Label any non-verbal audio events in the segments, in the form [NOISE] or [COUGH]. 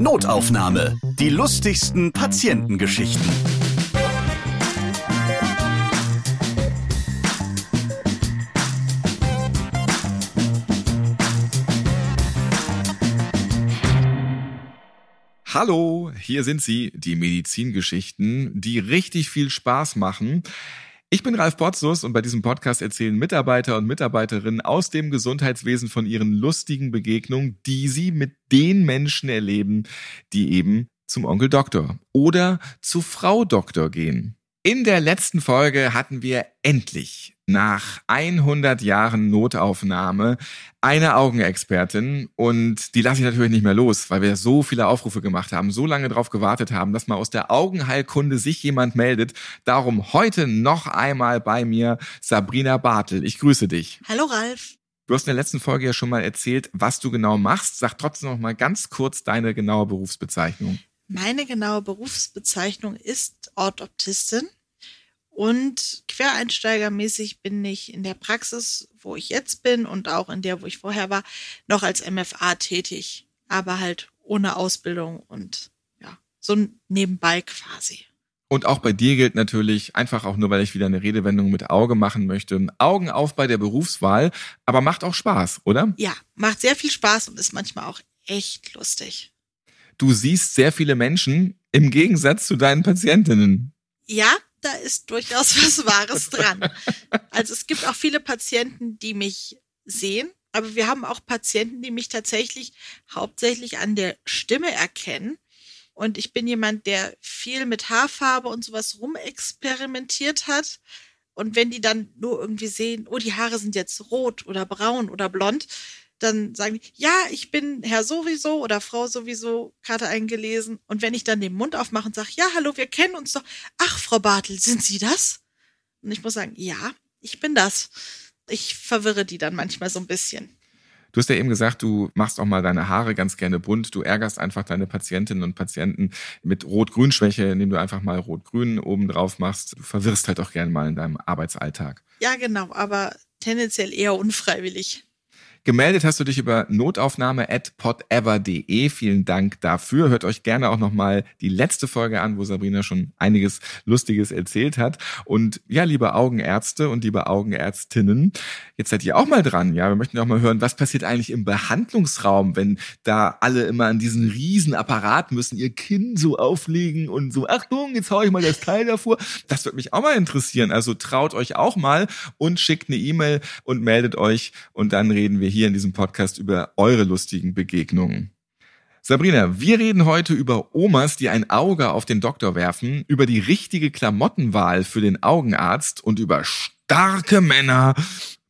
Notaufnahme. Die lustigsten Patientengeschichten. Hallo, hier sind sie, die Medizingeschichten, die richtig viel Spaß machen. Ich bin Ralf Potzus und bei diesem Podcast erzählen Mitarbeiter und Mitarbeiterinnen aus dem Gesundheitswesen von ihren lustigen Begegnungen, die sie mit den Menschen erleben, die eben zum Onkel Doktor oder zu Frau Doktor gehen. In der letzten Folge hatten wir endlich nach 100 Jahren Notaufnahme eine Augenexpertin und die lasse ich natürlich nicht mehr los, weil wir so viele Aufrufe gemacht haben, so lange darauf gewartet haben, dass mal aus der Augenheilkunde sich jemand meldet. Darum heute noch einmal bei mir Sabrina Bartel. Ich grüße dich. Hallo Ralf. Du hast in der letzten Folge ja schon mal erzählt, was du genau machst. Sag trotzdem noch mal ganz kurz deine genaue Berufsbezeichnung. Meine genaue Berufsbezeichnung ist Orthoptistin. Und quereinsteigermäßig bin ich in der Praxis, wo ich jetzt bin und auch in der, wo ich vorher war, noch als MFA tätig, aber halt ohne Ausbildung und ja, so nebenbei quasi. Und auch bei dir gilt natürlich, einfach auch nur, weil ich wieder eine Redewendung mit Auge machen möchte, Augen auf bei der Berufswahl, aber macht auch Spaß, oder? Ja, macht sehr viel Spaß und ist manchmal auch echt lustig. Du siehst sehr viele Menschen im Gegensatz zu deinen Patientinnen. Ja, da ist durchaus was [LAUGHS] Wahres dran. Also es gibt auch viele Patienten, die mich sehen, aber wir haben auch Patienten, die mich tatsächlich hauptsächlich an der Stimme erkennen. Und ich bin jemand, der viel mit Haarfarbe und sowas rumexperimentiert hat. Und wenn die dann nur irgendwie sehen, oh, die Haare sind jetzt rot oder braun oder blond, dann sagen die, ja, ich bin Herr sowieso oder Frau sowieso, Karte eingelesen. Und wenn ich dann den Mund aufmache und sage, ja, hallo, wir kennen uns doch. Ach, Frau Bartel, sind Sie das? Und ich muss sagen, ja, ich bin das. Ich verwirre die dann manchmal so ein bisschen. Du hast ja eben gesagt, du machst auch mal deine Haare ganz gerne bunt. Du ärgerst einfach deine Patientinnen und Patienten mit Rot-Grün-Schwäche, indem du einfach mal Rot-Grün oben drauf machst. Du verwirrst halt auch gerne mal in deinem Arbeitsalltag. Ja, genau, aber tendenziell eher unfreiwillig. Gemeldet hast du dich über notaufnahme at podever.de. Vielen Dank dafür. Hört euch gerne auch nochmal die letzte Folge an, wo Sabrina schon einiges Lustiges erzählt hat. Und ja, liebe Augenärzte und liebe Augenärztinnen, jetzt seid ihr auch mal dran. Ja, wir möchten auch mal hören, was passiert eigentlich im Behandlungsraum, wenn da alle immer an diesen riesen Apparat müssen, ihr Kinn so auflegen und so, Achtung, jetzt hau ich mal das Teil davor. Das wird mich auch mal interessieren. Also traut euch auch mal und schickt eine E-Mail und meldet euch und dann reden wir hier hier in diesem Podcast über eure lustigen Begegnungen. Sabrina, wir reden heute über Omas, die ein Auge auf den Doktor werfen, über die richtige Klamottenwahl für den Augenarzt und über starke Männer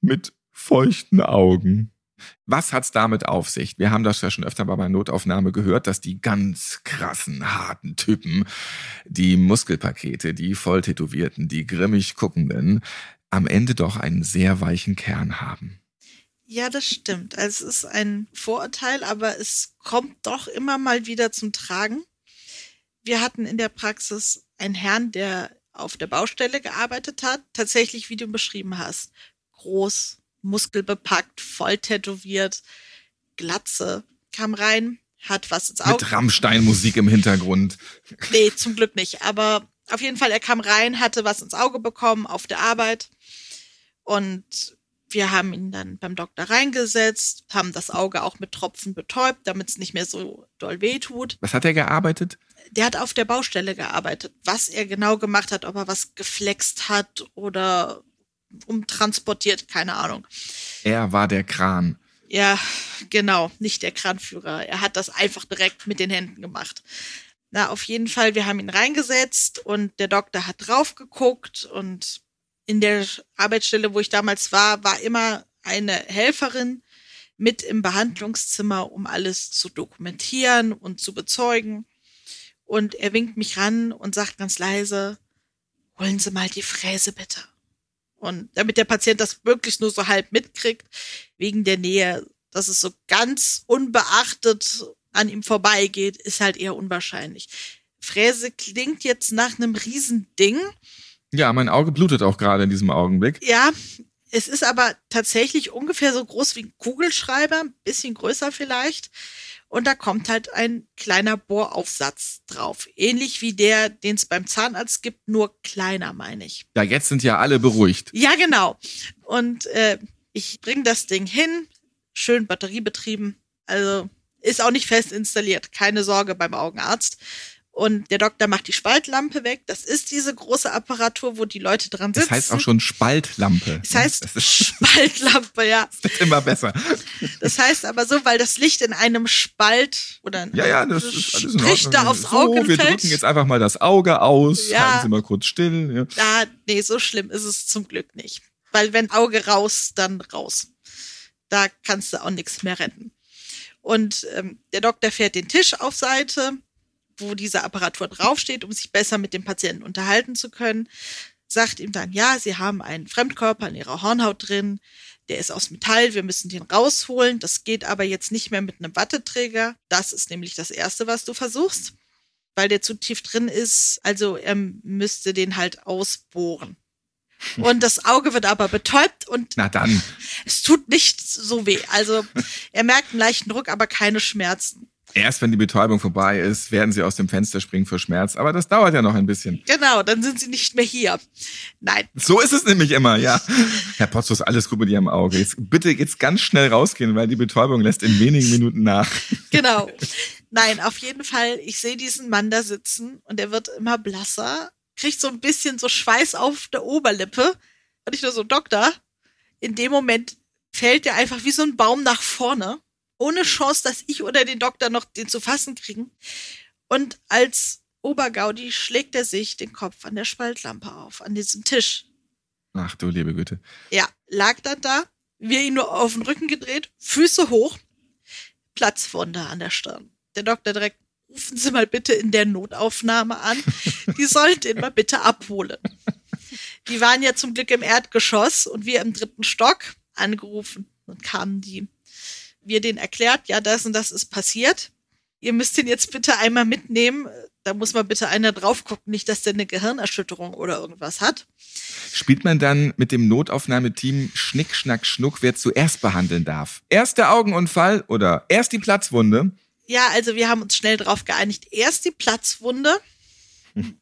mit feuchten Augen. Was hat's damit auf sich? Wir haben das ja schon öfter bei meiner Notaufnahme gehört, dass die ganz krassen, harten Typen, die Muskelpakete, die Volltätowierten, die grimmig guckenden, am Ende doch einen sehr weichen Kern haben. Ja, das stimmt. Also es ist ein Vorurteil, aber es kommt doch immer mal wieder zum Tragen. Wir hatten in der Praxis einen Herrn, der auf der Baustelle gearbeitet hat, tatsächlich wie du beschrieben hast. Groß, muskelbepackt, voll tätowiert, Glatze, kam rein, hat was ins Auge. Mit Rammstein-Musik im Hintergrund. Nee, zum Glück nicht. Aber auf jeden Fall, er kam rein, hatte was ins Auge bekommen auf der Arbeit und wir haben ihn dann beim Doktor reingesetzt, haben das Auge auch mit Tropfen betäubt, damit es nicht mehr so doll weh tut. Was hat er gearbeitet? Der hat auf der Baustelle gearbeitet. Was er genau gemacht hat, ob er was geflext hat oder umtransportiert, keine Ahnung. Er war der Kran. Ja, genau, nicht der Kranführer. Er hat das einfach direkt mit den Händen gemacht. Na, auf jeden Fall, wir haben ihn reingesetzt und der Doktor hat drauf geguckt und in der Arbeitsstelle, wo ich damals war, war immer eine Helferin mit im Behandlungszimmer, um alles zu dokumentieren und zu bezeugen. Und er winkt mich ran und sagt ganz leise, holen Sie mal die Fräse bitte. Und damit der Patient das wirklich nur so halb mitkriegt, wegen der Nähe, dass es so ganz unbeachtet an ihm vorbeigeht, ist halt eher unwahrscheinlich. Fräse klingt jetzt nach einem Riesending, ja, mein Auge blutet auch gerade in diesem Augenblick. Ja, Es ist aber tatsächlich ungefähr so groß wie ein Kugelschreiber, ein bisschen größer vielleicht. Und da kommt halt ein kleiner Bohraufsatz drauf. Ähnlich wie der, den es beim Zahnarzt gibt, nur kleiner, meine ich. Ja, jetzt sind ja alle beruhigt. Ja, genau. Und äh, ich bringe das Ding hin, schön batteriebetrieben. Also ist auch nicht fest installiert. Keine Sorge beim Augenarzt. Und der Doktor macht die Spaltlampe weg. Das ist diese große Apparatur, wo die Leute dran sitzen. Das heißt auch schon Spaltlampe. Das heißt das [LAUGHS] Spaltlampe, ja. Das wird immer besser. Das heißt aber so, weil das Licht in einem Spalt oder ja, ja, das ist alles in Ordnung. da aufs Auge so, wir fällt. drücken jetzt einfach mal das Auge aus. Ja. Halten Sie mal kurz still. Ja. ja, nee, so schlimm ist es zum Glück nicht. Weil wenn Auge raus, dann raus. Da kannst du auch nichts mehr retten. Und ähm, der Doktor fährt den Tisch auf Seite wo diese Apparatur draufsteht, um sich besser mit dem Patienten unterhalten zu können, sagt ihm dann, ja, Sie haben einen Fremdkörper in Ihrer Hornhaut drin, der ist aus Metall, wir müssen den rausholen. Das geht aber jetzt nicht mehr mit einem Watteträger. Das ist nämlich das Erste, was du versuchst, weil der zu tief drin ist. Also er müsste den halt ausbohren. [LAUGHS] Und das Auge wird aber betäubt und Na dann. es tut nicht so weh. Also er merkt einen leichten Druck, aber keine Schmerzen. Erst wenn die Betäubung vorbei ist, werden sie aus dem Fenster springen vor Schmerz. Aber das dauert ja noch ein bisschen. Genau, dann sind sie nicht mehr hier. Nein. So ist es nämlich immer, ja. Herr Potzus, alles gut mit Ihrem Auge. Jetzt, bitte jetzt ganz schnell rausgehen, weil die Betäubung lässt in wenigen Minuten nach. Genau. Nein, auf jeden Fall, ich sehe diesen Mann da sitzen und er wird immer blasser, kriegt so ein bisschen so Schweiß auf der Oberlippe. Und ich nur so, Doktor, in dem Moment fällt er einfach wie so ein Baum nach vorne ohne Chance, dass ich oder den Doktor noch den zu fassen kriegen. Und als Obergaudi schlägt er sich den Kopf an der Spaltlampe auf, an diesem Tisch. Ach du liebe Güte. Ja, lag dann da, wir ihn nur auf den Rücken gedreht, Füße hoch, Platzwunde an der Stirn. Der Doktor direkt, rufen Sie mal bitte in der Notaufnahme an. Die sollen den mal bitte abholen. Die waren ja zum Glück im Erdgeschoss und wir im dritten Stock angerufen und kamen die wir den erklärt, ja, das und das ist passiert. Ihr müsst ihn jetzt bitte einmal mitnehmen. Da muss mal bitte einer drauf gucken, nicht, dass der eine Gehirnerschütterung oder irgendwas hat. Spielt man dann mit dem Notaufnahmeteam Schnick, Schnack, Schnuck, wer zuerst behandeln darf? Erst der Augenunfall oder erst die Platzwunde? Ja, also wir haben uns schnell darauf geeinigt. Erst die Platzwunde,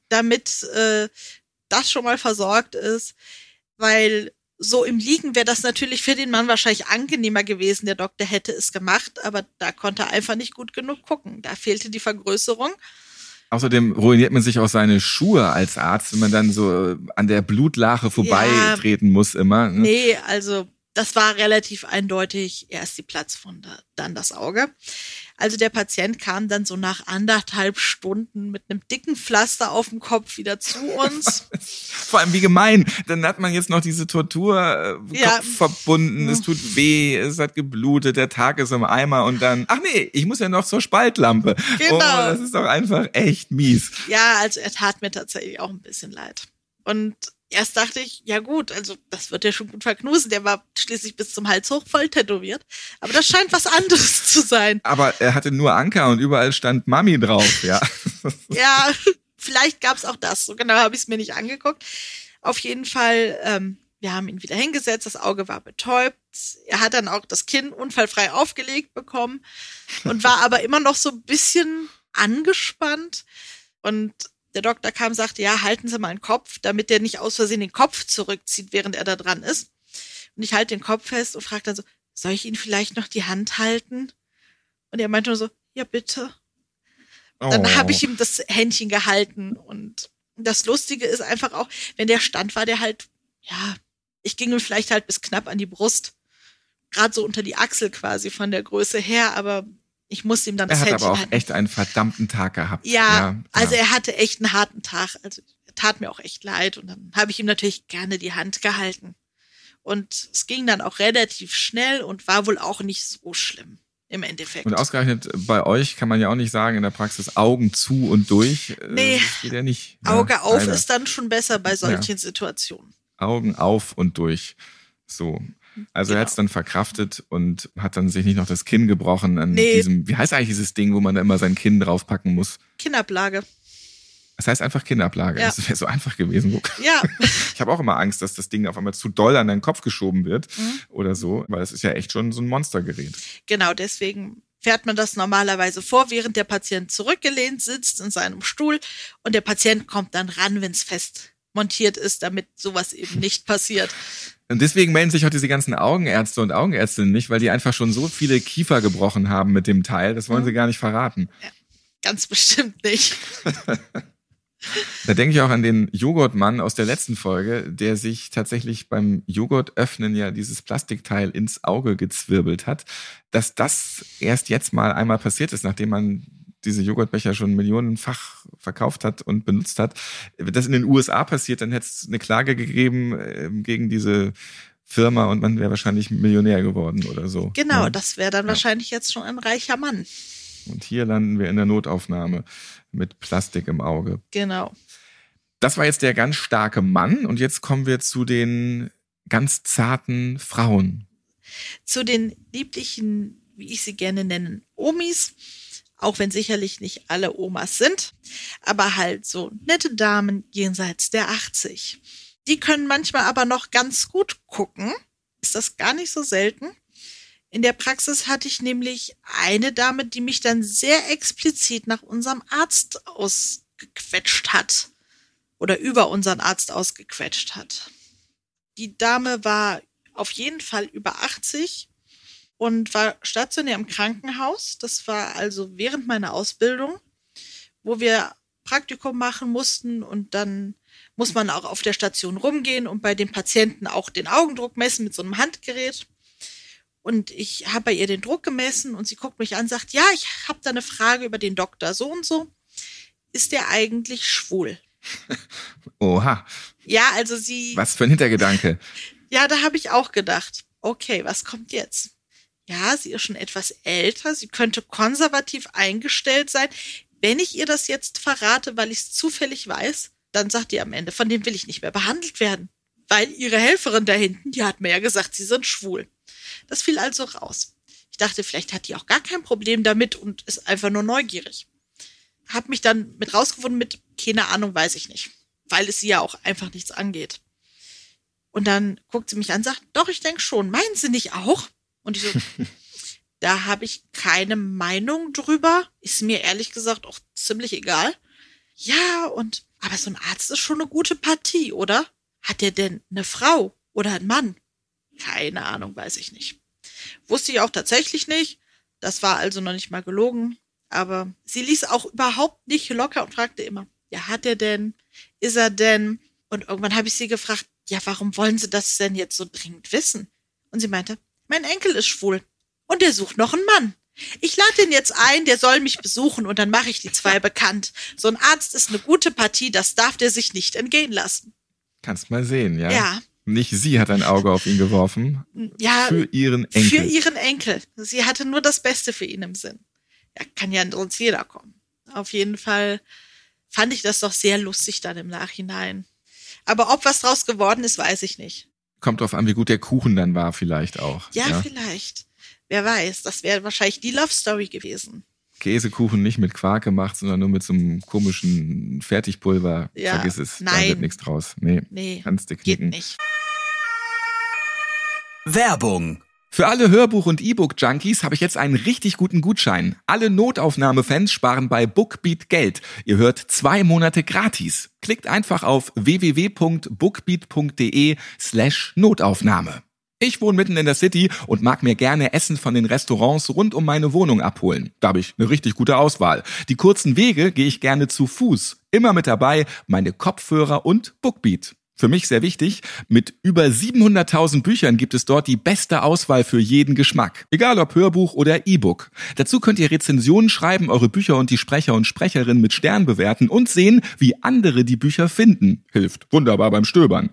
damit äh, das schon mal versorgt ist, weil so im Liegen wäre das natürlich für den Mann wahrscheinlich angenehmer gewesen. Der Doktor hätte es gemacht, aber da konnte er einfach nicht gut genug gucken. Da fehlte die Vergrößerung. Außerdem ruiniert man sich auch seine Schuhe als Arzt, wenn man dann so an der Blutlache vorbeitreten ja, muss immer. Ne? Nee, also das war relativ eindeutig. Erst die Platzwunde, dann das Auge. Also der Patient kam dann so nach anderthalb Stunden mit einem dicken Pflaster auf dem Kopf wieder zu [LAUGHS] uns. Vor allem wie gemein. Dann hat man jetzt noch diese Tortur äh, ja. Kopf verbunden, es tut weh, es hat geblutet, der Tag ist im Eimer und dann, ach nee, ich muss ja noch zur Spaltlampe. Genau. Oh, das ist doch einfach echt mies. Ja, also er tat mir tatsächlich auch ein bisschen leid. Und erst dachte ich, ja gut, also das wird ja schon gut verknusen. Der war schließlich bis zum Hals hoch voll tätowiert. Aber das scheint was anderes [LAUGHS] zu sein. Aber er hatte nur Anker und überall stand Mami drauf, ja. [LAUGHS] ja, vielleicht gab's auch das. So genau habe ich es mir nicht angeguckt. Auf jeden Fall, ähm, wir haben ihn wieder hingesetzt, das Auge war betäubt. Er hat dann auch das Kinn unfallfrei aufgelegt bekommen und war aber immer noch so ein bisschen angespannt. Und der Doktor kam, sagte, ja, halten Sie mal den Kopf, damit der nicht aus Versehen den Kopf zurückzieht, während er da dran ist. Und ich halte den Kopf fest und frage dann so, soll ich ihn vielleicht noch die Hand halten? Und er meinte nur so, ja, bitte. Oh. Dann habe ich ihm das Händchen gehalten und das Lustige ist einfach auch, wenn der stand, war der halt, ja, ich ging ihm vielleicht halt bis knapp an die Brust. Gerade so unter die Achsel quasi von der Größe her, aber ich musste ihm dann das Er hat aber auch halten. echt einen verdammten Tag gehabt. Ja, ja, also er hatte echt einen harten Tag. Also er tat mir auch echt leid. Und dann habe ich ihm natürlich gerne die Hand gehalten. Und es ging dann auch relativ schnell und war wohl auch nicht so schlimm im Endeffekt. Und ausgerechnet bei euch kann man ja auch nicht sagen, in der Praxis Augen zu und durch. Äh, nee, das geht ja nicht. Auge ja, auf leider. ist dann schon besser bei solchen ja. Situationen. Augen auf und durch. So. Also genau. er hat es dann verkraftet und hat dann sich nicht noch das Kinn gebrochen an nee. diesem, wie heißt eigentlich dieses Ding, wo man da immer sein Kinn draufpacken muss? Kinnablage. Das heißt einfach Kindeраblage. Ja. Das wäre so einfach gewesen. Ja, [LAUGHS] Ich habe auch immer Angst, dass das Ding auf einmal zu doll an deinen Kopf geschoben wird Mhm. oder so, weil es ist ja echt schon so ein Monstergerät. genau, deswegen fährt man das normalerweise vor, während der Patient zurückgelehnt sitzt in seinem Stuhl und der Patient kommt dann ran, wenn es fest montiert ist, damit sowas eben nicht passiert. Und deswegen melden sich auch diese ganzen Augenärzte und Augenärztinnen nicht, weil die einfach schon so viele Kiefer gebrochen haben mit dem Teil. Das wollen Mhm. sie gar nicht verraten. Ganz bestimmt nicht. Da denke ich auch an den Joghurtmann aus der letzten Folge, der sich tatsächlich beim Joghurtöffnen ja dieses Plastikteil ins Auge gezwirbelt hat. Dass das erst jetzt mal einmal passiert ist, nachdem man diese Joghurtbecher schon millionenfach verkauft hat und benutzt hat. Wenn das in den USA passiert, dann hätte es eine Klage gegeben ähm, gegen diese Firma und man wäre wahrscheinlich Millionär geworden oder so. Genau, Ja. das wäre dann Ja. wahrscheinlich jetzt schon ein reicher Mann. Und hier landen wir in der Notaufnahme mit Plastik im Auge. Genau. Das war jetzt der ganz starke Mann und jetzt kommen wir zu den ganz zarten Frauen. Zu den lieblichen, wie ich sie gerne nennen, Omis, auch wenn sicherlich nicht alle Omas sind, aber halt so nette Damen jenseits der 80. Die können manchmal aber noch ganz gut gucken. Ist das gar nicht so selten? In der Praxis hatte ich nämlich eine Dame, die mich dann sehr explizit nach unserem Arzt ausgequetscht hat. Oder über unseren Arzt ausgequetscht hat. Die Dame war auf jeden Fall über 80 und war stationär im Krankenhaus. Das war also während meiner Ausbildung, wo wir Praktikum machen mussten und dann muss man auch auf der Station rumgehen und bei den Patienten auch den Augendruck messen mit so einem Handgerät. Und ich habe bei ihr den Druck gemessen und sie guckt mich an und sagt, ja, ich habe da eine Frage über den Doktor so und so. Ist der eigentlich schwul? [LAUGHS] Oha, Ja, also sie. was für ein Hintergedanke. [LAUGHS] Ja, da habe ich auch gedacht, okay, was kommt jetzt? Ja, sie ist schon etwas älter, sie könnte konservativ eingestellt sein. Wenn ich ihr das jetzt verrate, weil ich es zufällig weiß, dann sagt die am Ende, von dem will ich nicht mehr behandelt werden. Weil ihre Helferin da hinten, die hat mir ja gesagt, sie sind schwul. Das fiel also raus. Ich dachte, vielleicht hat die auch gar kein Problem damit und ist einfach nur neugierig. Hab mich dann mit rausgefunden mit, keine Ahnung, weiß ich nicht. Weil es sie ja auch einfach nichts angeht. Und dann guckt sie mich an sagt, doch, ich denke schon. Meinen Sie nicht auch? Und ich so, [LAUGHS] da habe ich keine Meinung drüber. Ist mir ehrlich gesagt auch ziemlich egal. Ja, und, aber so ein Arzt ist schon eine gute Partie, oder? Hat der denn eine Frau oder einen Mann? Keine Ahnung, weiß ich nicht. Wusste ich auch tatsächlich nicht. Das war also noch nicht mal gelogen. Aber sie ließ auch überhaupt nicht locker und fragte immer, ja, hat er denn? Ist er denn? Und irgendwann habe ich sie gefragt, ja, warum wollen Sie das denn jetzt so dringend wissen? Und sie meinte, mein Enkel ist schwul und der sucht noch einen Mann. Ich lade den jetzt ein, der soll mich besuchen und dann mache ich die zwei bekannt. So ein Arzt ist eine gute Partie, das darf der sich nicht entgehen lassen. Kannst mal sehen, ja. Ja, Nicht sie hat ein Auge auf ihn geworfen. ja, Für ihren Enkel. für ihren Enkel. Sie hatte nur das Beste für ihn im Sinn. Ja, kann ja sonst jeder kommen. Auf jeden Fall fand ich das doch sehr lustig dann im Nachhinein. Aber ob was draus geworden ist, weiß ich nicht. Kommt drauf an, wie gut der Kuchen dann war, vielleicht auch. Ja, vielleicht. Wer weiß, das wäre wahrscheinlich die Love Story gewesen. Käsekuchen nicht mit Quark gemacht, sondern nur mit so einem komischen Fertigpulver. Ja, Vergiss es. Da nein. wird nichts draus. Nee. Nee, Kannst du geht knicken. nicht. Werbung. Für alle Hörbuch- und E-Book-Junkies habe ich jetzt einen richtig guten Gutschein. Alle Notaufnahme-Fans sparen bei Bookbeat Geld. Ihr hört zwei Monate gratis. Klickt einfach auf www.bookbeat.de slash Notaufnahme. Ich wohne mitten in der City und mag mir gerne Essen von den Restaurants rund um meine Wohnung abholen. Da habe ich eine richtig gute Auswahl. Die kurzen Wege gehe ich gerne zu Fuß. Immer mit dabei meine Kopfhörer und Bookbeat. Für mich sehr wichtig, mit über 700.000 Büchern gibt es dort die beste Auswahl für jeden Geschmack. Egal ob Hörbuch oder E-Book. Dazu könnt ihr Rezensionen schreiben, eure Bücher und die Sprecher und Sprecherinnen mit Stern bewerten und sehen, wie andere die Bücher finden. Hilft wunderbar beim Stöbern.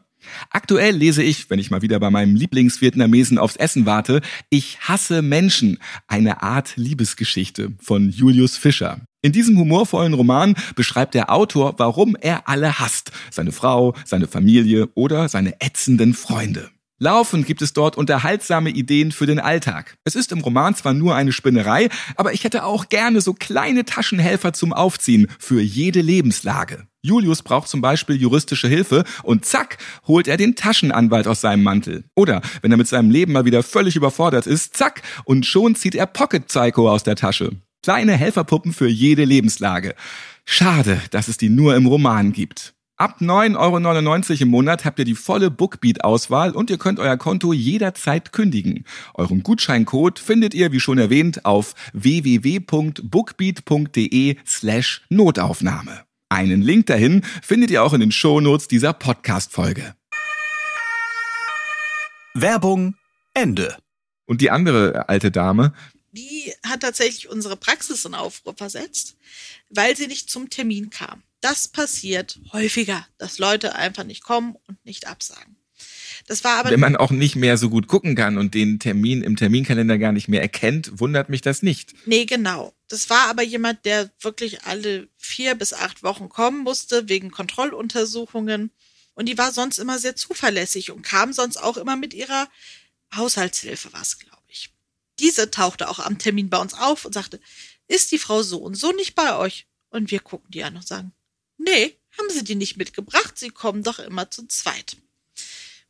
Aktuell lese ich, wenn ich mal wieder bei meinem Lieblingsvietnamesen aufs Essen warte, Ich hasse Menschen, eine Art Liebesgeschichte von Julius Fischer. In diesem humorvollen Roman beschreibt der Autor, warum er alle hasst. Seine Frau, seine Familie oder seine ätzenden Freunde. Laufend gibt es dort unterhaltsame Ideen für den Alltag. Es ist im Roman zwar nur eine Spinnerei, aber ich hätte auch gerne so kleine Taschenhelfer zum Aufziehen für jede Lebenslage. Julius braucht zum Beispiel juristische Hilfe und zack, holt er den Taschenanwalt aus seinem Mantel. Oder wenn er mit seinem Leben mal wieder völlig überfordert ist, zack, und schon zieht er Pocket Psycho aus der Tasche. Kleine Helferpuppen für jede Lebenslage. Schade, dass es die nur im Roman gibt. Ab 9,99 Euro im Monat habt ihr die volle Bookbeat-Auswahl und ihr könnt euer Konto jederzeit kündigen. Euren Gutscheincode findet ihr, wie schon erwähnt, auf www.bookbeat.de slash Notaufnahme. Einen Link dahin findet ihr auch in den Shownotes dieser Podcast-Folge. Werbung Ende. Und die andere alte Dame, die hat tatsächlich unsere Praxis in Aufruhr versetzt, weil sie nicht zum Termin kam. Das passiert häufiger, dass Leute einfach nicht kommen und nicht absagen. Das war aber wenn man auch nicht mehr so gut gucken kann und den Termin im Terminkalender gar nicht mehr erkennt, wundert mich das nicht. Nee, genau. Das war aber jemand, der wirklich alle vier bis acht Wochen kommen musste wegen Kontrolluntersuchungen. Und die war sonst immer sehr zuverlässig und kam sonst auch immer mit ihrer Haushaltshilfe, was glaube ich. Diese tauchte auch am Termin bei uns auf und sagte, ist die Frau so und so nicht bei euch? Und wir gucken die an und sagen, Nee, haben Sie die nicht mitgebracht? Sie kommen doch immer zu zweit.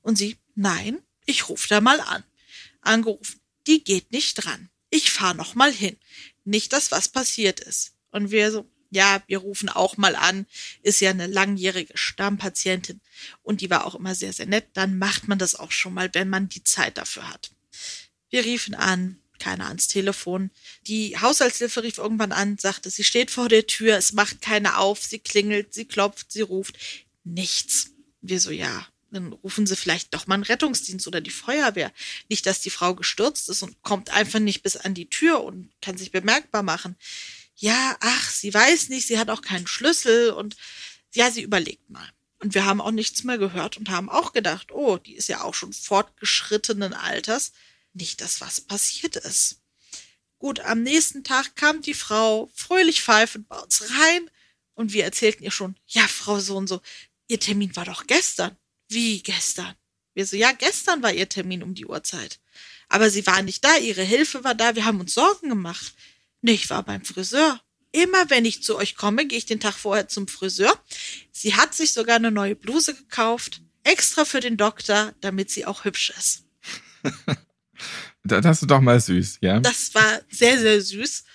Und sie, nein, ich rufe da mal an. Angerufen, die geht nicht dran. Ich fahr noch mal hin. Nicht, dass was passiert ist. Und wir so, ja, wir rufen auch mal an, ist ja eine langjährige Stammpatientin und die war auch immer sehr, sehr nett. Dann macht man das auch schon mal, wenn man die Zeit dafür hat. Wir riefen an, keiner ans Telefon. Die Haushaltshilfe rief irgendwann an, sagte, sie steht vor der Tür, es macht keiner auf, sie klingelt, sie klopft, sie ruft. Nichts. Wir so, ja, dann rufen sie vielleicht doch mal einen Rettungsdienst oder die Feuerwehr. Nicht, dass die Frau gestürzt ist und kommt einfach nicht bis an die Tür und kann sich bemerkbar machen. Ja, ach, sie weiß nicht, sie hat auch keinen Schlüssel und ja, sie überlegt mal. Und wir haben auch nichts mehr gehört und haben auch gedacht, oh, die ist ja auch schon fortgeschrittenen Alters nicht, dass was passiert ist. Gut, am nächsten Tag kam die Frau fröhlich pfeifend bei uns rein und wir erzählten ihr schon, ja, Frau so und so, ihr Termin war doch gestern. Wie gestern? Wir so, ja, gestern war ihr Termin um die Uhrzeit. Aber sie war nicht da, ihre Hilfe war da, wir haben uns Sorgen gemacht. Nee, ich war beim Friseur. Immer wenn ich zu euch komme, gehe ich den Tag vorher zum Friseur. Sie hat sich sogar eine neue Bluse gekauft, extra für den Doktor, damit sie auch hübsch ist. [LAUGHS] Das ist doch mal süß, ja. Das war sehr, sehr süß.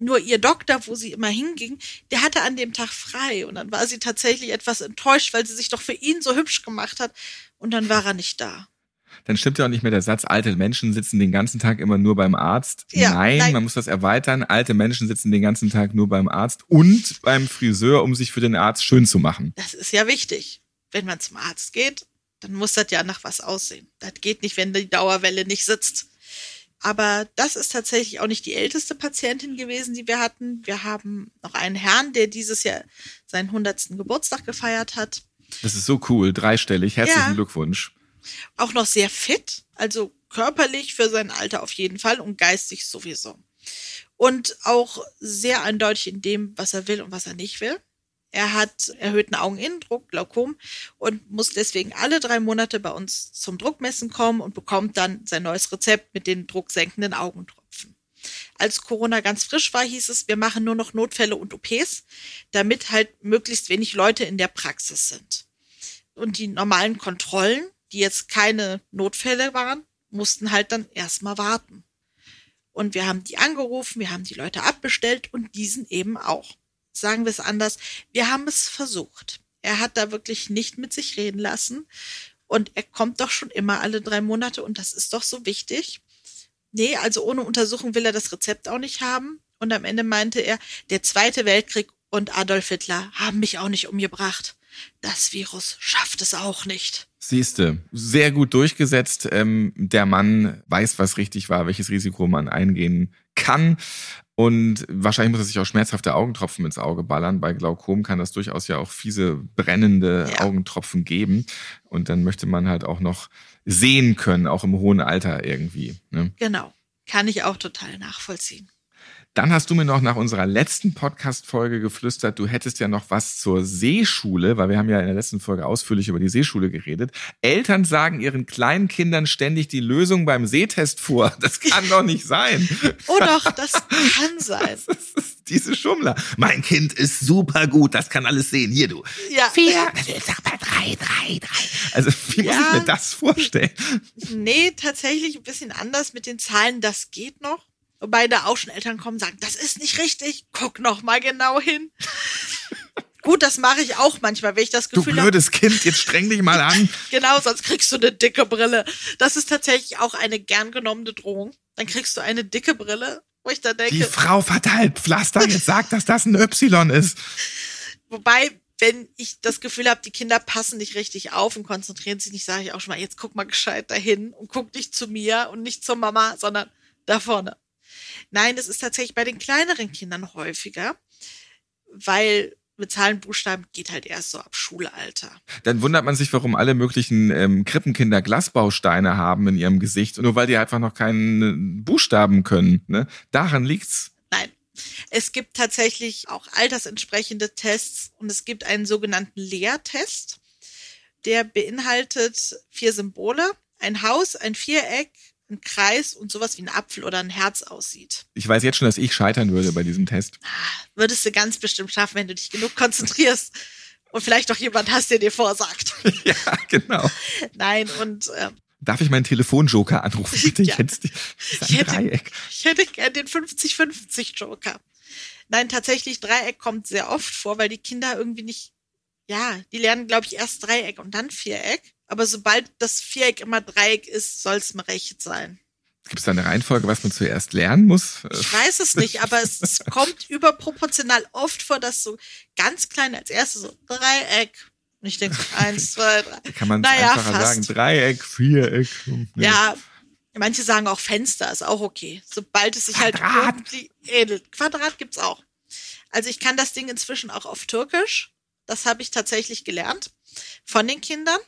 Nur ihr Doktor, wo sie immer hinging, der hatte an dem Tag frei. Und dann war sie tatsächlich etwas enttäuscht, weil sie sich doch für ihn so hübsch gemacht hat. Und dann war er nicht da. Dann stimmt ja auch nicht mehr der Satz, alte Menschen sitzen den ganzen Tag immer nur beim Arzt. Ja, nein, nein, man muss das erweitern. Alte Menschen sitzen den ganzen Tag nur beim Arzt und beim Friseur, um sich für den Arzt schön zu machen. Das ist ja wichtig. Wenn man zum Arzt geht, dann muss das ja nach was aussehen. Das geht nicht, wenn die Dauerwelle nicht sitzt. Aber das ist tatsächlich auch nicht die älteste Patientin gewesen, die wir hatten. Wir haben noch einen Herrn, der dieses Jahr seinen 100. Geburtstag gefeiert hat. Das ist so cool, dreistellig. Herzlichen Ja. Glückwunsch. Auch noch sehr fit, also körperlich für sein Alter auf jeden Fall und geistig sowieso. Und auch sehr eindeutig in dem, was er will und was er nicht will. Er hat erhöhten Augeninnendruck, Glaukom und muss deswegen alle drei Monate bei uns zum Druckmessen kommen und bekommt dann sein neues Rezept mit den drucksenkenden Augentropfen. Als Corona ganz frisch war, hieß es, wir machen nur noch Notfälle und OPs, damit halt möglichst wenig Leute in der Praxis sind. Und die normalen Kontrollen, die jetzt keine Notfälle waren, mussten halt dann erstmal warten. Und wir haben die angerufen, wir haben die Leute abbestellt und diesen eben auch. Sagen wir es anders, wir haben es versucht. Er hat da wirklich nicht mit sich reden lassen. Und er kommt doch schon immer alle drei Monate und das ist doch so wichtig. Nee, also ohne Untersuchung will er das Rezept auch nicht haben. Und am Ende meinte er, der Zweite Weltkrieg und Adolf Hitler haben mich auch nicht umgebracht. Das Virus schafft es auch nicht. Siehste, sehr gut durchgesetzt. Ähm, der Mann weiß, was richtig war, welches Risiko man eingehen kann. Und wahrscheinlich muss er sich auch schmerzhafte Augentropfen ins Auge ballern. Bei Glaukom kann das durchaus ja auch fiese, brennende Ja. Augentropfen geben. Und dann möchte man halt auch noch sehen können, auch im hohen Alter irgendwie. Ne? Genau. Kann ich auch total nachvollziehen. Dann hast du mir noch nach unserer letzten Podcast-Folge geflüstert, du hättest ja noch was zur Seeschule, weil wir haben ja in der letzten Folge ausführlich über die Seeschule geredet. Eltern sagen ihren kleinen Kindern ständig die Lösung beim Sehtest vor. [LAUGHS] Das kann doch nicht sein. Oh doch, das kann [LAUGHS] sein. diese Schummler. Mein Kind ist super gut, das kann alles sehen. Hier, du. Ja. Vier. Sag mal drei, drei, drei. Also, wie muss Ja. ich mir das vorstellen? Nee, tatsächlich ein bisschen anders mit den Zahlen, das geht noch. Wobei da auch schon Eltern kommen und sagen, das ist nicht richtig, guck noch mal genau hin. [LAUGHS] Gut, das mache ich auch manchmal, wenn ich das Du Gefühl habe, blödes Kind, jetzt streng dich mal an. [LAUGHS] genau, sonst kriegst du eine dicke Brille. Das ist tatsächlich auch eine gern genommene Drohung. Dann kriegst du eine dicke Brille, wo ich da denke, Die Frau verteilt Pflaster, jetzt sagt, dass das ein Y ist. Wobei, wenn ich das Gefühl habe, die Kinder passen nicht richtig auf und konzentrieren sich nicht, sage ich auch schon mal, jetzt guck mal gescheit dahin und guck nicht zu mir und nicht zur Mama, sondern da vorne. Nein, das ist tatsächlich bei den kleineren Kindern häufiger, weil mit Zahlen, Buchstaben geht halt erst so ab Schulalter. Dann wundert man sich, warum alle möglichen ähm, Krippenkinder Glasbausteine haben in ihrem Gesicht, nur weil die einfach noch keinen Buchstaben können. Ne? Daran liegt's. Nein. Es gibt tatsächlich auch altersentsprechende Tests und es gibt einen sogenannten Lehrtest. Der beinhaltet vier Symbole, ein Haus, ein Viereck, ein Kreis und sowas wie ein Apfel oder ein Herz aussieht. Ich weiß jetzt schon, dass ich scheitern würde bei diesem Test. Würdest du ganz bestimmt schaffen, wenn du dich genug konzentrierst und vielleicht doch jemand hast, der dir vorsagt. [LAUGHS] ja, genau. Nein, und ähm, Darf ich meinen Telefonjoker anrufen, bitte? [LAUGHS] Ja. Ich hätte das ist Ich hätte- Dreieck. Ich hätte gern den 50-50 Joker. Nein, tatsächlich, Dreieck kommt sehr oft vor, weil die Kinder irgendwie nicht, ja, die lernen, glaube ich, erst Dreieck und dann Viereck. Aber sobald das Viereck immer Dreieck ist, soll es mir recht sein. Gibt es da eine Reihenfolge, was man zuerst lernen muss? Ich weiß es nicht, aber es, es [LAUGHS] kommt überproportional oft vor, dass so ganz klein als erstes so Dreieck. Und ich denke [LAUGHS] eins, zwei, drei. Kann man Naja, einfacher fast. sagen? Dreieck, Viereck. hm, ne. Ja, manche sagen auch Fenster, ist auch okay. Sobald es sich Quadrat. halt irgendwie ähnelt. Quadrat gibt's auch. Also ich kann das Ding inzwischen auch auf Türkisch. Das habe ich tatsächlich gelernt von den Kindern.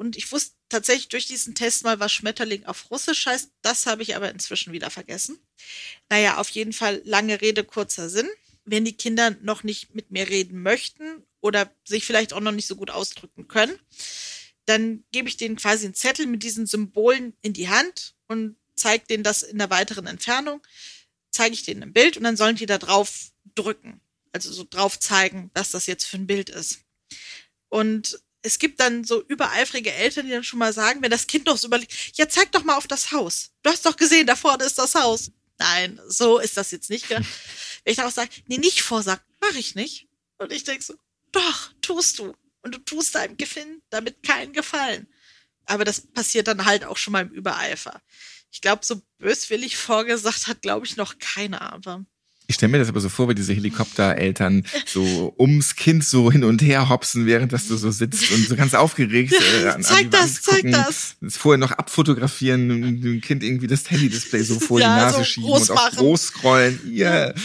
Und ich wusste tatsächlich durch diesen Test mal, was Schmetterling auf Russisch heißt. Das habe ich aber inzwischen wieder vergessen. Naja, auf jeden Fall lange Rede, kurzer Sinn. Wenn die Kinder noch nicht mit mir reden möchten oder sich vielleicht auch noch nicht so gut ausdrücken können, dann gebe ich denen quasi einen Zettel mit diesen Symbolen in die Hand und zeige denen das in der weiteren Entfernung, zeige ich denen ein Bild und dann sollen die da drauf drücken. Also so drauf zeigen, dass das jetzt für ein Bild ist. Und es gibt dann so übereifrige Eltern, die dann schon mal sagen, wenn das Kind noch so überlegt, ja, zeig doch mal auf das Haus. Du hast doch gesehen, da vorne ist das Haus. Nein, so ist das jetzt nicht. [LAUGHS] Wenn ich dann auch sage, nee, nicht vorsagt, mache ich nicht. Und ich denke so, doch, tust du. Und du tust deinem Kind damit keinen Gefallen. Aber das passiert dann halt auch schon mal im Übereifer. Ich glaube, so böswillig vorgesagt hat, glaube ich, noch keiner. Aber Ich stelle mir das aber so vor, wie diese Helikoptereltern so ums Kind so hin und her hopsen, während dass du so sitzt und so ganz aufgeregt äh, an, Zeig an das, Wand zeig gucken, das. das vorher noch abfotografieren und dem Kind irgendwie das Handy-Display so [LAUGHS] vor Ja, die Nase so schieben groß und machen. groß scrollen. Ihr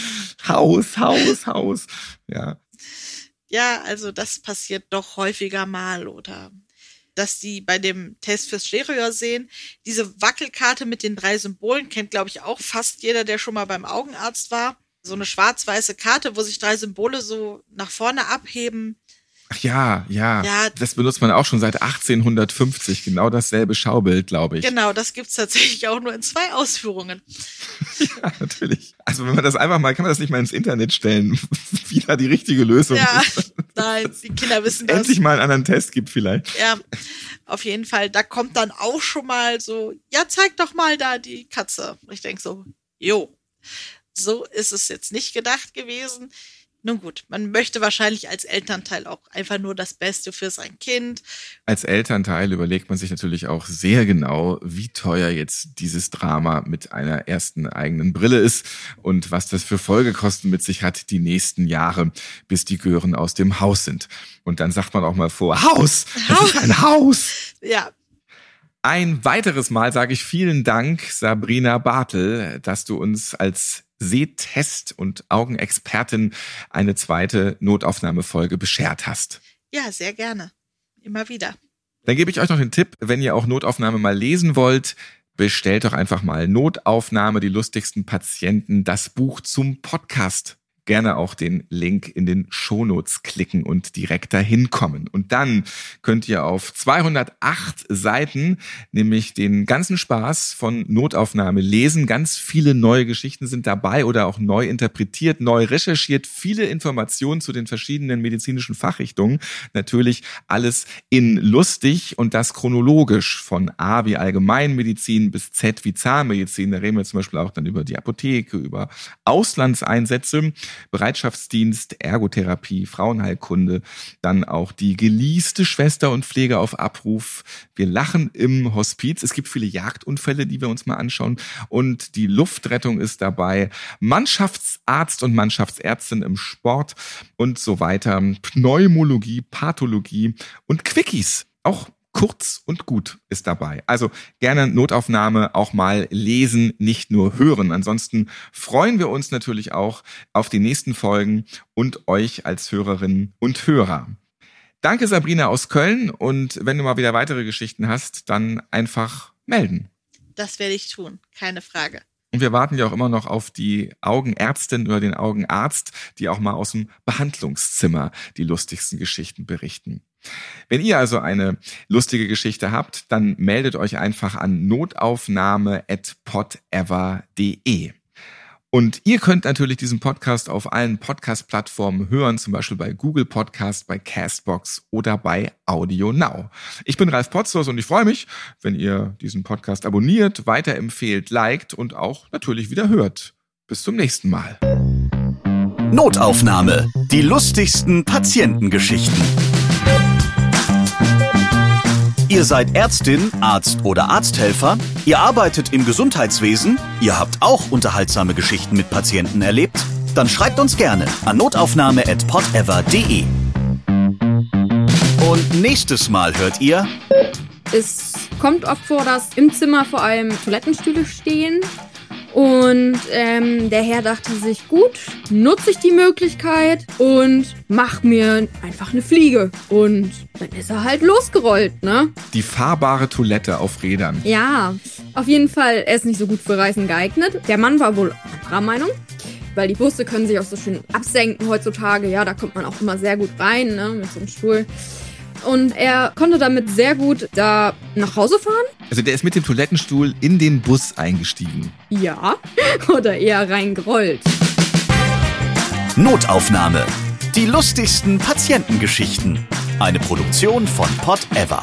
Haus, Haus, Haus. Ja. ja, also das passiert doch häufiger mal oder dass die bei dem Test fürs Stereo sehen. Diese Wackelkarte mit den drei Symbolen kennt, glaube ich, auch fast jeder, der schon mal beim Augenarzt war. So eine schwarz-weiße Karte, wo sich drei Symbole so nach vorne abheben. Ach ja, ja, Ja. Das benutzt man auch schon seit 1850. Genau dasselbe Schaubild, glaube ich. Genau, das gibt's tatsächlich auch nur in zwei Ausführungen. [LAUGHS] Ja, natürlich. Also wenn man das einfach mal, kann man das nicht mal ins Internet stellen, [LAUGHS] wie da die richtige Lösung Ja, ist. [LAUGHS] nein, die Kinder wissen das. Endlich mal einen anderen Test gibt vielleicht. Ja, auf jeden Fall. Da kommt dann auch schon mal so, ja, zeig doch mal da die Katze. Ich denk so, jo, so ist es jetzt nicht gedacht gewesen. Nun gut, man möchte wahrscheinlich als Elternteil auch einfach nur das Beste für sein Kind. Als Elternteil überlegt man sich natürlich auch sehr genau, wie teuer jetzt dieses Drama mit einer ersten eigenen Brille ist und was das für Folgekosten mit sich hat die nächsten Jahre, bis die Gören aus dem Haus sind. Und dann sagt man auch mal vor, Haus! Das ist ein Haus! [LAUGHS] Ja, Ein weiteres Mal sage ich vielen Dank, Sabrina Bartel, dass du uns als Sehtest- und Augenexpertin eine zweite Notaufnahmefolge beschert hast. ja, sehr gerne. Immer wieder. Dann gebe ich euch noch den Tipp, wenn ihr auch Notaufnahme mal lesen wollt, bestellt doch einfach mal Notaufnahme, die lustigsten Patienten, das Buch zum Podcast. Gerne auch den Link in den Shownotes klicken und direkt dahin kommen. Und dann könnt ihr auf 208 Seiten nämlich den ganzen Spaß von Notaufnahme lesen. Ganz viele neue Geschichten sind dabei oder auch neu interpretiert, neu recherchiert, viele Informationen zu den verschiedenen medizinischen Fachrichtungen. Natürlich alles in lustig und das chronologisch von A wie Allgemeinmedizin bis Z wie Zahnmedizin. Da reden wir zum Beispiel auch dann über die Apotheke, über Auslandseinsätze, Bereitschaftsdienst, Ergotherapie, Frauenheilkunde, dann auch die geleaste Schwester und Pflege auf Abruf. Wir lachen im Hospiz. Es gibt viele Jagdunfälle, die wir uns mal anschauen. Und die Luftrettung ist dabei. Mannschaftsarzt und Mannschaftsärztin im Sport und so weiter. Pneumologie, Pathologie und Quickies. Auch kurz und gut ist dabei. Also gerne Notaufnahme auch mal lesen, nicht nur hören. Ansonsten freuen wir uns natürlich auch auf die nächsten Folgen und euch als Hörerinnen und Hörer. Danke Sabrina aus Köln und wenn du mal wieder weitere Geschichten hast, dann einfach melden. Das werde ich tun, keine Frage. Und wir warten ja auch immer noch auf die Augenärztin oder den Augenarzt, die auch mal aus dem Behandlungszimmer die lustigsten Geschichten berichten. Wenn ihr also eine lustige Geschichte habt, dann meldet euch einfach an notaufnahme.podever.de. Und ihr könnt natürlich diesen Podcast auf allen Podcast-Plattformen hören, zum Beispiel bei Google Podcast, bei Castbox oder bei Audio Now. Ich bin Ralf Potsos und ich freue mich, wenn ihr diesen Podcast abonniert, weiterempfehlt, liked und auch natürlich wieder hört. Bis zum nächsten Mal. Notaufnahme. Die lustigsten Patientengeschichten. Ihr seid Ärztin, Arzt oder Arzthelfer, ihr arbeitet im Gesundheitswesen, ihr habt auch unterhaltsame Geschichten mit Patienten erlebt, dann schreibt uns gerne an notaufnahme.podever.de. Und nächstes Mal hört ihr. Es kommt oft vor, dass im Zimmer vor allem Toilettenstühle stehen und ähm, der Herr dachte sich, gut, nutze ich die Möglichkeit und mach mir einfach eine Fliege. Und dann ist er halt losgerollt, ne? Die fahrbare Toilette auf Rädern. Ja, auf jeden Fall, er ist nicht so gut für Reisen geeignet. Der Mann war wohl anderer Meinung. Weil die Busse können sich auch so schön absenken heutzutage. Ja, da kommt man auch immer sehr gut rein, ne, mit so einem Stuhl. Und er konnte damit sehr gut da nach Hause fahren. Also der ist mit dem Toilettenstuhl in den Bus eingestiegen. Ja, [LAUGHS] oder eher reingerollt. Notaufnahme. Die lustigsten Patientengeschichten. Eine Produktion von Pod Ever.